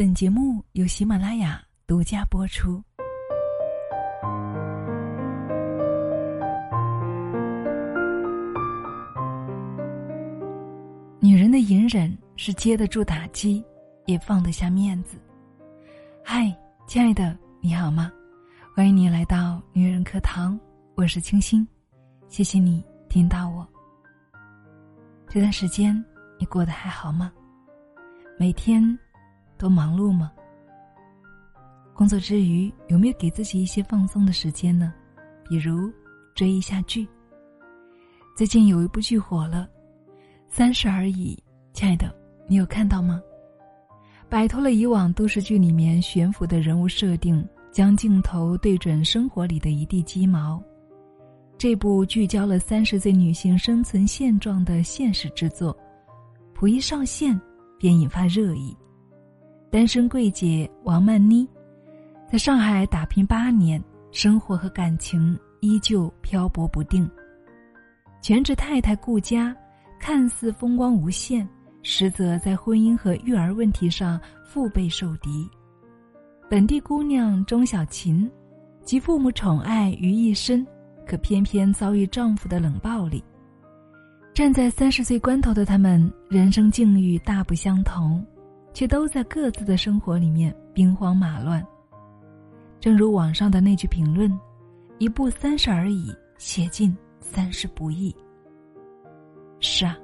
本节目由喜马拉雅独家播出。女人的隐忍是接得住打击，也放得下面子。嗨，亲爱的，你好吗？欢迎你来到女人课堂，我是清新，谢谢你听到我。这段时间你过得还好吗？每天。都忙碌吗？工作之余有没有给自己一些放松的时间呢？比如追一下剧。最近有一部剧火了，《三十而已》，亲爱的，你有看到吗？摆脱了以往都市剧里面悬浮的人物设定，将镜头对准生活里的一地鸡毛。这部聚焦了三十岁女性生存现状的现实之作，甫一上线便引发热议。单身贵姐王曼妮，在上海打拼八年，生活和感情依旧漂泊不定。全职太太顾佳，看似风光无限，实则在婚姻和育儿问题上腹背受敌。本地姑娘钟小琴，集父母宠爱于一身，可偏偏遭遇丈夫的冷暴力。站在三十岁关头的他们，人生境遇大不相同。却都在各自的生活里面兵荒马乱。正如网上的那句评论：“一步三十而已，写尽三十不易。”是啊，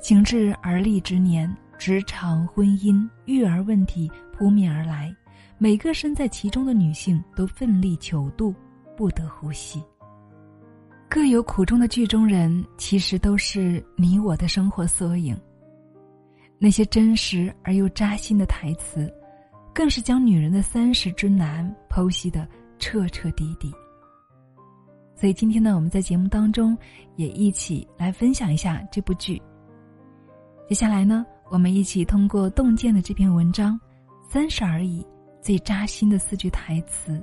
行至而立之年，职场、婚姻、育儿问题扑面而来，每个身在其中的女性都奋力求渡，不得呼吸。各有苦衷的剧中人，其实都是你我的生活缩影。那些真实而又扎心的台词，更是将女人的三十之难剖析的彻彻底底。所以今天呢，我们在节目当中也一起来分享一下这部剧。接下来呢，我们一起通过洞见的这篇文章《三十而已》最扎心的四句台词：“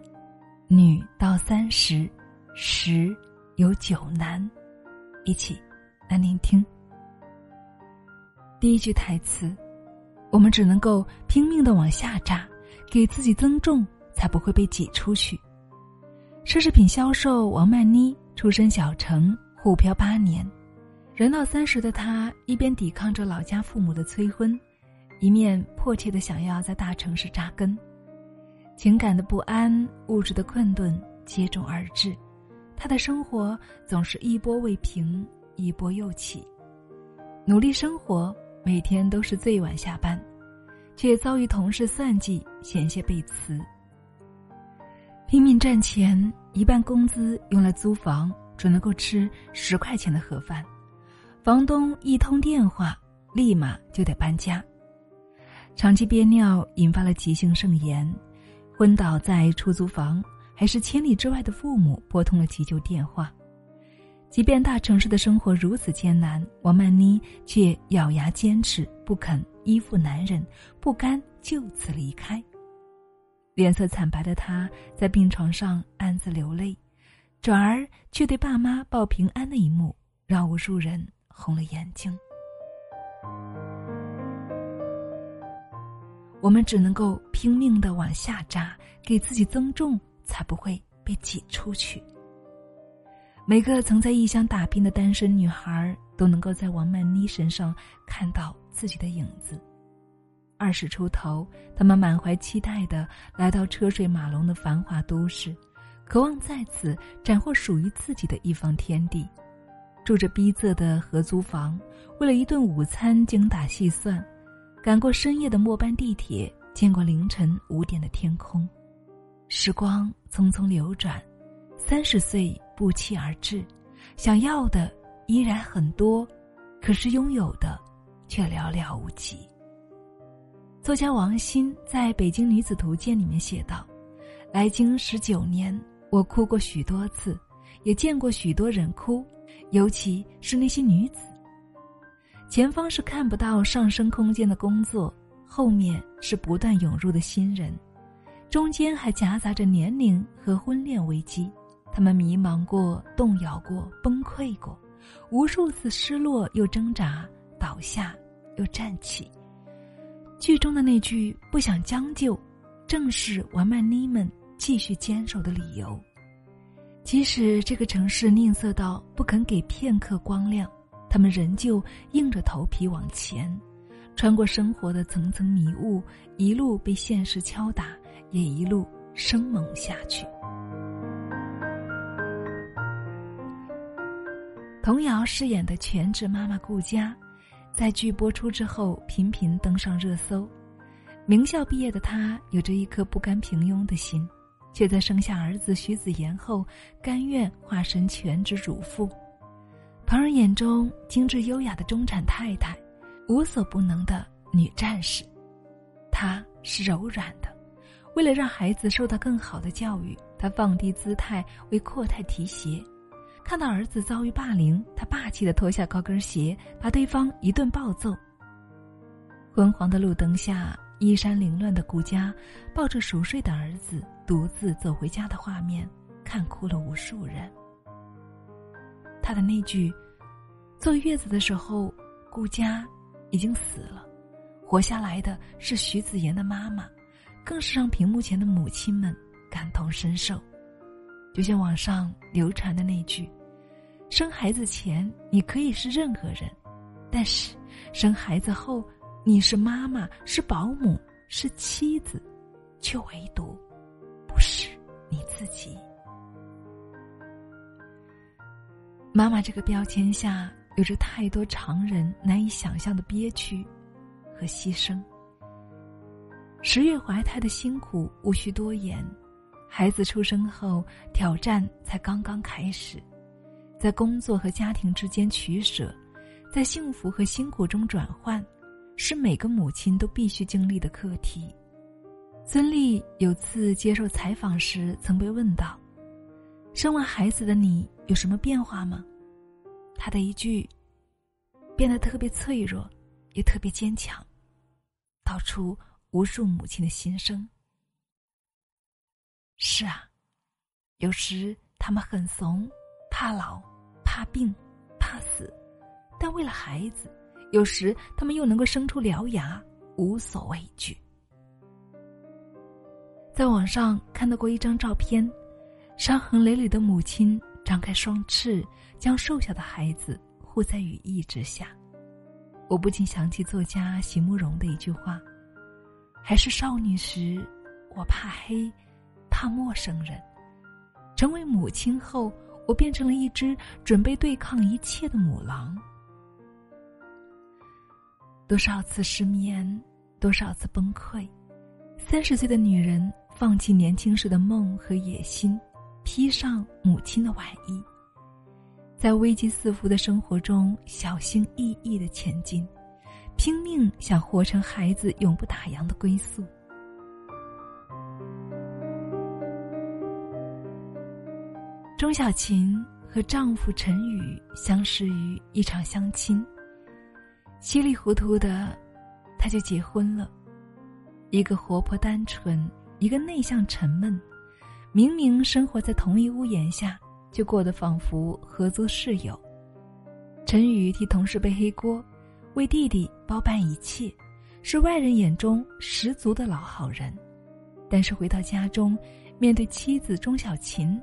女到三十，十有九难。”一起来聆听。第一句台词：“我们只能够拼命的往下扎，给自己增重，才不会被挤出去。”奢侈品销售王曼妮出身小城，沪漂八年，人到三十的她一边抵抗着老家父母的催婚，一面迫切的想要在大城市扎根。情感的不安、物质的困顿接踵而至，她的生活总是一波未平，一波又起，努力生活。每天都是最晚下班，却遭遇同事算计，险些被辞。拼命赚钱，一半工资用来租房，只能够吃十块钱的盒饭。房东一通电话，立马就得搬家。长期憋尿引发了急性肾炎，昏倒在出租房，还是千里之外的父母拨通了急救电话。即便大城市的生活如此艰难，王曼妮却咬牙坚持，不肯依附男人，不甘就此离开。脸色惨白的她在病床上暗自流泪，转而却对爸妈报平安的一幕，让无数人红了眼睛。我们只能够拼命的往下扎，给自己增重，才不会被挤出去。每个曾在异乡打拼的单身女孩都能够在王曼妮身上看到自己的影子。二十出头，他们满怀期待的来到车水马龙的繁华都市，渴望在此斩获属于自己的一方天地。住着逼仄的合租房，为了一顿午餐精打细算，赶过深夜的末班地铁，见过凌晨五点的天空。时光匆匆流转，三十岁。不期而至，想要的依然很多，可是拥有的却寥寥无几。作家王鑫在《北京女子图鉴》里面写道：“来京十九年，我哭过许多次，也见过许多人哭，尤其是那些女子。前方是看不到上升空间的工作，后面是不断涌入的新人，中间还夹杂着年龄和婚恋危机。”他们迷茫过，动摇过，崩溃过，无数次失落又挣扎，倒下又站起。剧中的那句“不想将就”，正是王曼妮们继续坚守的理由。即使这个城市吝啬到不肯给片刻光亮，他们仍旧硬着头皮往前，穿过生活的层层迷雾，一路被现实敲打，也一路生猛下去。童瑶饰演的全职妈妈顾佳，在剧播出之后频频登上热搜。名校毕业的她，有着一颗不甘平庸的心，却在生下儿子徐子言后，甘愿化身全职主妇。旁人眼中精致优雅的中产太太，无所不能的女战士，她是柔软的。为了让孩子受到更好的教育，她放低姿态为阔太提鞋。看到儿子遭遇霸凌，他霸气的脱下高跟鞋，把对方一顿暴揍。昏黄的路灯下，衣衫凌乱的顾家抱着熟睡的儿子，独自走回家的画面，看哭了无数人。他的那句“坐月子的时候，顾佳已经死了，活下来的是徐子言的妈妈”，更是让屏幕前的母亲们感同身受。就像网上流传的那句。生孩子前你可以是任何人，但是生孩子后你是妈妈、是保姆、是妻子，却唯独不是你自己。妈妈这个标签下有着太多常人难以想象的憋屈和牺牲。十月怀胎的辛苦无需多言，孩子出生后挑战才刚刚开始。在工作和家庭之间取舍，在幸福和辛苦中转换，是每个母亲都必须经历的课题。孙俪有次接受采访时曾被问到：“生完孩子的你有什么变化吗？”她的一句：“变得特别脆弱，也特别坚强。”道出无数母亲的心声。是啊，有时他们很怂，怕老。怕病，怕死，但为了孩子，有时他们又能够生出獠牙，无所畏惧。在网上看到过一张照片，伤痕累累的母亲张开双翅，将瘦小的孩子护在羽翼之下。我不禁想起作家席慕容的一句话：“还是少女时，我怕黑，怕陌生人；成为母亲后。”我变成了一只准备对抗一切的母狼。多少次失眠，多少次崩溃，三十岁的女人放弃年轻时的梦和野心，披上母亲的外衣，在危机四伏的生活中小心翼翼的前进，拼命想活成孩子永不打烊的归宿。钟小琴和丈夫陈宇相识于一场相亲，稀里糊涂的，他就结婚了。一个活泼单纯，一个内向沉闷，明明生活在同一屋檐下，就过得仿佛合租室友。陈宇替同事背黑锅，为弟弟包办一切，是外人眼中十足的老好人。但是回到家中，面对妻子钟小琴。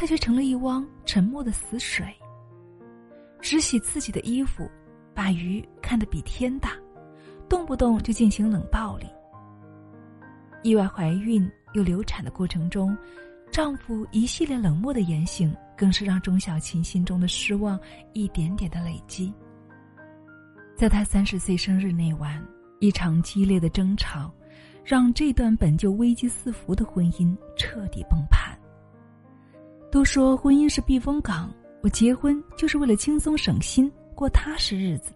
他却成了一汪沉默的死水。只洗自己的衣服，把鱼看得比天大，动不动就进行冷暴力。意外怀孕又流产的过程中，丈夫一系列冷漠的言行，更是让钟小琴心中的失望一点点的累积。在她三十岁生日那晚，一场激烈的争吵，让这段本就危机四伏的婚姻彻底崩盘。都说婚姻是避风港，我结婚就是为了轻松省心，过踏实日子。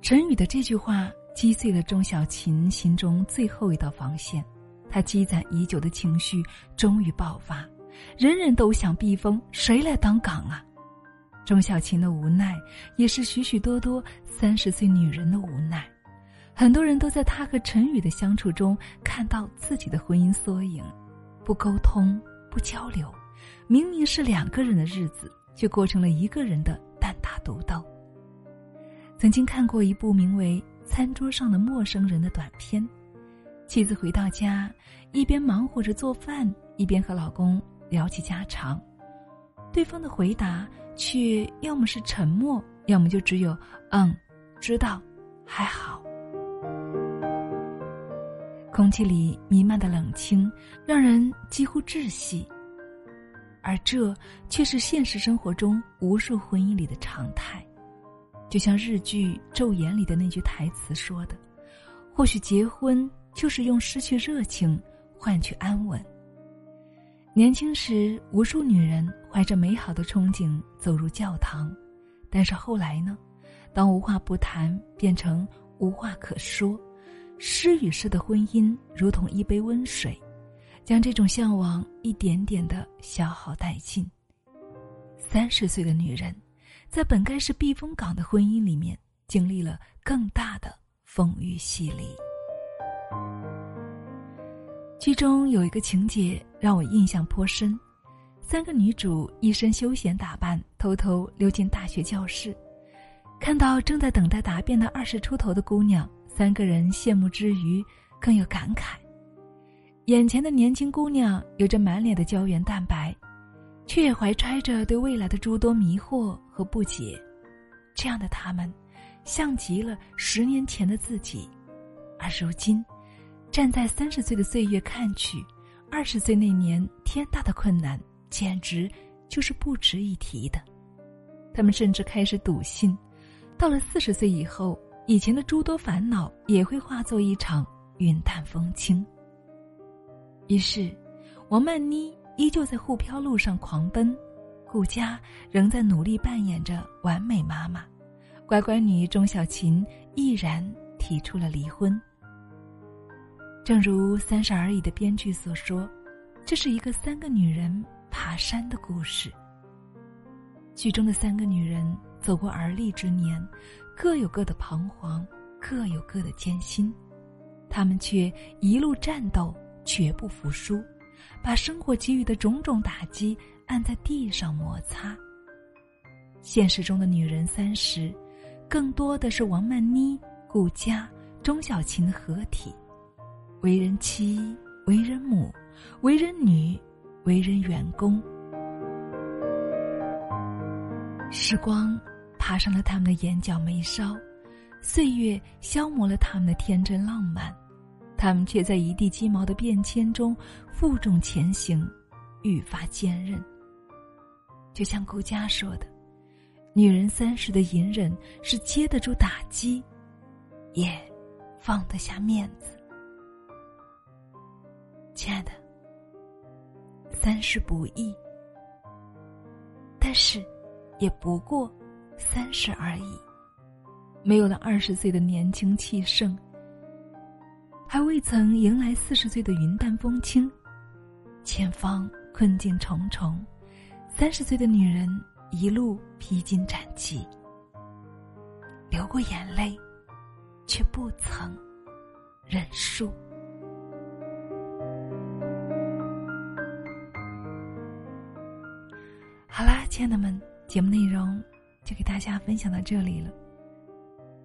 陈宇的这句话击碎了钟小琴心中最后一道防线，她积攒已久的情绪终于爆发。人人都想避风，谁来当港啊？钟小琴的无奈，也是许许多多三十岁女人的无奈。很多人都在她和陈宇的相处中看到自己的婚姻缩影，不沟通，不交流。明明是两个人的日子，却过成了一个人的单打独斗。曾经看过一部名为《餐桌上的陌生人的短片。妻子回到家，一边忙活着做饭，一边和老公聊起家常。对方的回答却要么是沉默，要么就只有“嗯，知道，还好”。空气里弥漫的冷清，让人几乎窒息。而这却是现实生活中无数婚姻里的常态。就像日剧《昼颜》里的那句台词说的：“或许结婚就是用失去热情换取安稳。”年轻时，无数女人怀着美好的憧憬走入教堂，但是后来呢？当无话不谈变成无话可说，失与失的婚姻如同一杯温水，将这种向往一点点的消耗殆尽。三十岁的女人。在本该是避风港的婚姻里面，经历了更大的风雨洗礼。剧中有一个情节让我印象颇深：三个女主一身休闲打扮，偷偷溜进大学教室，看到正在等待答辩的二十出头的姑娘，三个人羡慕之余更有感慨。眼前的年轻姑娘有着满脸的胶原蛋白。却也怀揣着对未来的诸多迷惑和不解，这样的他们，像极了十年前的自己，而如今，站在三十岁的岁月看去，二十岁那年天大的困难，简直就是不值一提的。他们甚至开始笃信，到了四十岁以后，以前的诸多烦恼也会化作一场云淡风轻。于是，王曼妮。依旧在沪漂路上狂奔，顾佳仍在努力扮演着完美妈妈，乖乖女钟小琴毅然提出了离婚。正如《三十而已》的编剧所说，这是一个三个女人爬山的故事。剧中的三个女人走过而立之年，各有各的彷徨，各有各的艰辛，她们却一路战斗，绝不服输。把生活给予的种种打击按在地上摩擦。现实中的女人三十，更多的是王曼妮、顾佳、钟小琴的合体，为人妻、为人母、为人女、为人员工。时光爬上了他们的眼角眉梢，岁月消磨了他们的天真浪漫。他们却在一地鸡毛的变迁中负重前行，愈发坚韧。就像顾佳说的：“女人三十的隐忍是接得住打击，也放得下面子。”亲爱的，三十不易，但是也不过三十而已，没有了二十岁的年轻气盛。还未曾迎来四十岁的云淡风轻，前方困境重重，三十岁的女人一路披荆斩棘，流过眼泪，却不曾认输。好啦，亲爱的们，节目内容就给大家分享到这里了。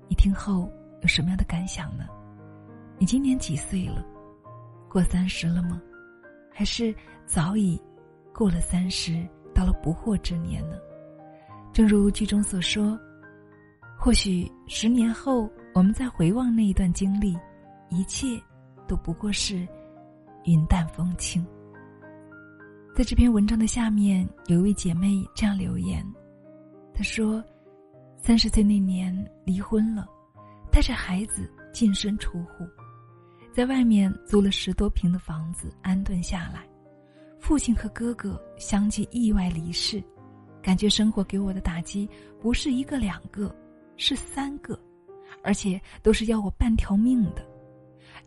你听后有什么样的感想呢？你今年几岁了？过三十了吗？还是早已过了三十，到了不惑之年呢？正如剧中所说，或许十年后，我们再回望那一段经历，一切都不过是云淡风轻。在这篇文章的下面，有一位姐妹这样留言：“她说，三十岁那年离婚了，带着孩子净身出户。”在外面租了十多平的房子安顿下来，父亲和哥哥相继意外离世，感觉生活给我的打击不是一个两个，是三个，而且都是要我半条命的，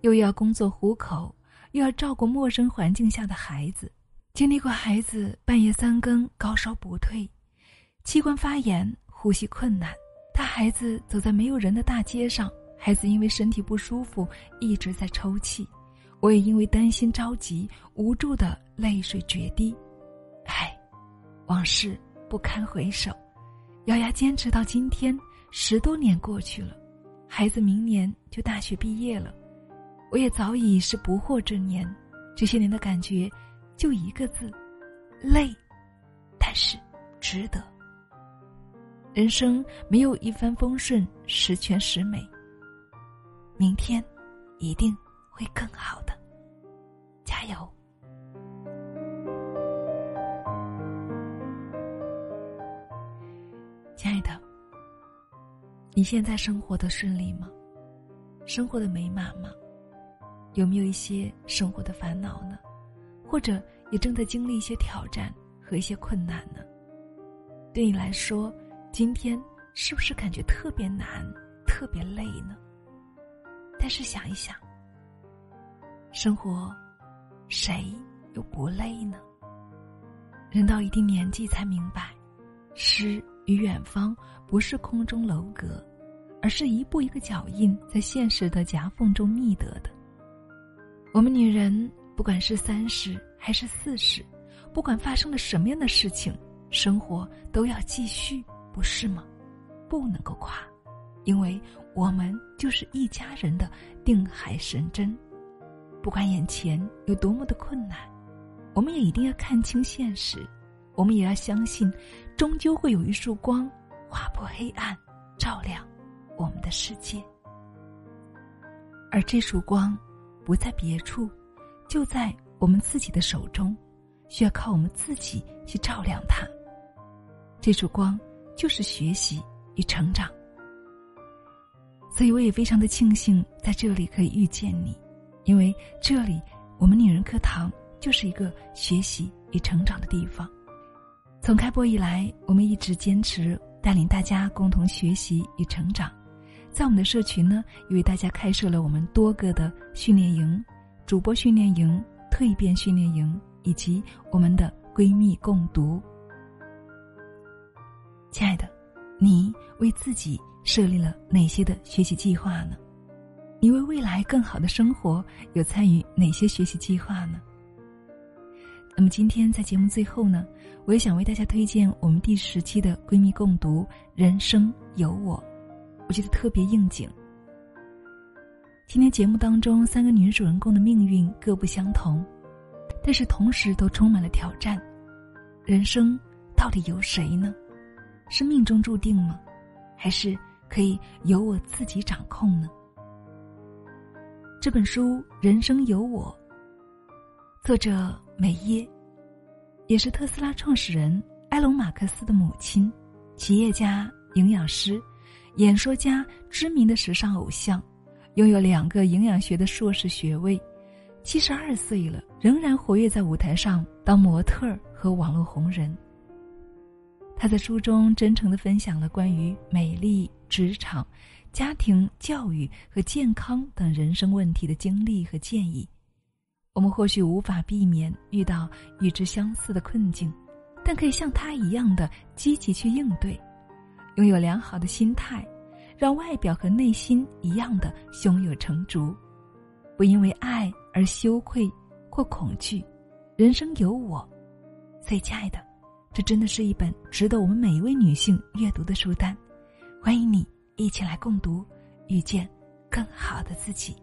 又要工作糊口，又要照顾陌生环境下的孩子，经历过孩子半夜三更高烧不退，器官发炎，呼吸困难，带孩子走在没有人的大街上。孩子因为身体不舒服一直在抽泣，我也因为担心着急无助的泪水决堤，唉，往事不堪回首，咬牙坚持到今天，十多年过去了，孩子明年就大学毕业了，我也早已是不惑之年。这些年的感觉，就一个字：累。但是，值得。人生没有一帆风顺、十全十美。明天，一定会更好的。加油！亲爱的，你现在生活的顺利吗？生活的美满吗？有没有一些生活的烦恼呢？或者也正在经历一些挑战和一些困难呢？对你来说，今天是不是感觉特别难、特别累呢？但是想一想，生活，谁又不累呢？人到一定年纪才明白，诗与远方不是空中楼阁，而是一步一个脚印在现实的夹缝中觅得的。我们女人，不管是三十还是四十，不管发生了什么样的事情，生活都要继续，不是吗？不能够垮，因为我们就是一家人的定海神针。不管眼前有多么的困难，我们也一定要看清现实，我们也要相信，终究会有一束光划破黑暗，照亮我们的世界。而这束光。不在别处，就在我们自己的手中，需要靠我们自己去照亮它。这束光就是学习与成长。所以我也非常的庆幸在这里可以遇见你，因为这里我们女人课堂就是一个学习与成长的地方。从开播以来，我们一直坚持带领大家共同学习与成长。在我们的社群呢，也为大家开设了我们多个的训练营、主播训练营、蜕变训练营，以及我们的闺蜜共读。亲爱的，你为自己设立了哪些的学习计划呢？你为未来更好的生活有参与哪些学习计划呢？那么今天在节目最后呢，我也想为大家推荐我们第十期的闺蜜共读《人生有我》。我觉得特别应景。今天节目当中，三个女主人公的命运各不相同，但是同时都充满了挑战。人生到底由谁呢？是命中注定吗？还是可以由我自己掌控呢？这本书《人生有我》，作者梅耶，也是特斯拉创始人埃隆·马克思的母亲，企业家、营养师。演说家、知名的时尚偶像，拥有两个营养学的硕士学位，七十二岁了，仍然活跃在舞台上当模特儿和网络红人。他在书中真诚地分享了关于美丽、职场、家庭教育和健康等人生问题的经历和建议。我们或许无法避免遇到与之相似的困境，但可以像他一样的积极去应对。拥有良好的心态，让外表和内心一样的胸有成竹，不因为爱而羞愧或恐惧。人生有我，最亲爱的，这真的是一本值得我们每一位女性阅读的书单。欢迎你一起来共读，遇见更好的自己。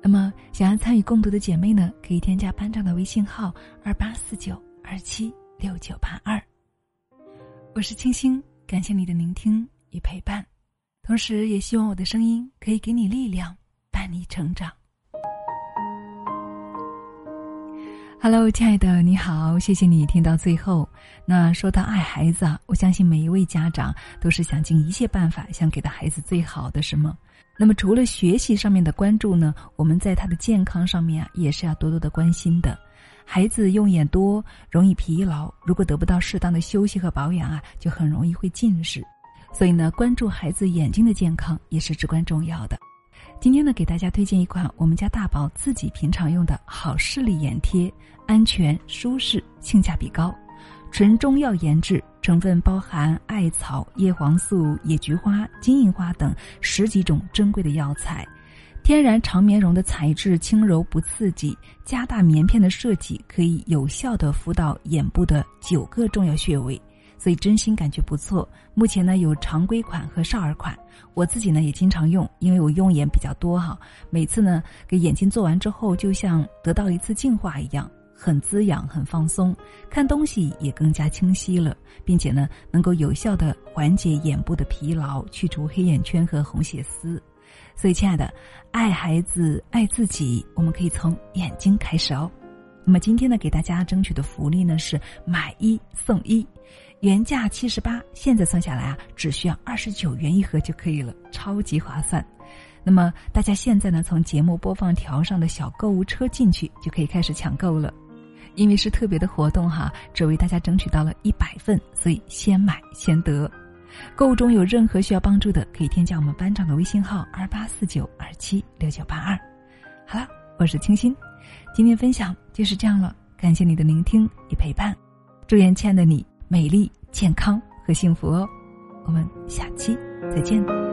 那么，想要参与共读的姐妹呢，可以添加班长的微信号：二八四九二七六九八二。我是清新，感谢你的聆听与陪伴，同时也希望我的声音可以给你力量，伴你成长。Hello，亲爱的，你好，谢谢你听到最后。那说到爱孩子啊，我相信每一位家长都是想尽一切办法，想给到孩子最好的什么。那么除了学习上面的关注呢，我们在他的健康上面啊，也是要多多的关心的。孩子用眼多，容易疲劳。如果得不到适当的休息和保养啊，就很容易会近视。所以呢，关注孩子眼睛的健康也是至关重要的。今天呢，给大家推荐一款我们家大宝自己平常用的好视力眼贴，安全、舒适、性价比高，纯中药研制，成分包含艾草、叶黄素、野菊花、金银花等十几种珍贵的药材。天然长棉绒的材质轻柔不刺激，加大棉片的设计可以有效的敷到眼部的九个重要穴位，所以真心感觉不错。目前呢有常规款和少儿款，我自己呢也经常用，因为我用眼比较多哈。每次呢给眼睛做完之后，就像得到一次净化一样，很滋养，很放松，看东西也更加清晰了，并且呢能够有效的缓解眼部的疲劳，去除黑眼圈和红血丝。所以，亲爱的，爱孩子，爱自己，我们可以从眼睛开始哦。那么今天呢，给大家争取的福利呢是买一送一，原价七十八，现在算下来啊，只需要二十九元一盒就可以了，超级划算。那么大家现在呢，从节目播放条上的小购物车进去，就可以开始抢购了。因为是特别的活动哈，只为大家争取到了一百份，所以先买先得。购物中有任何需要帮助的，可以添加我们班长的微信号二八四九二七六九八二。好了，我是清新。今天分享就是这样了，感谢你的聆听与陪伴，祝愿亲爱的你美丽、健康和幸福哦！我们下期再见。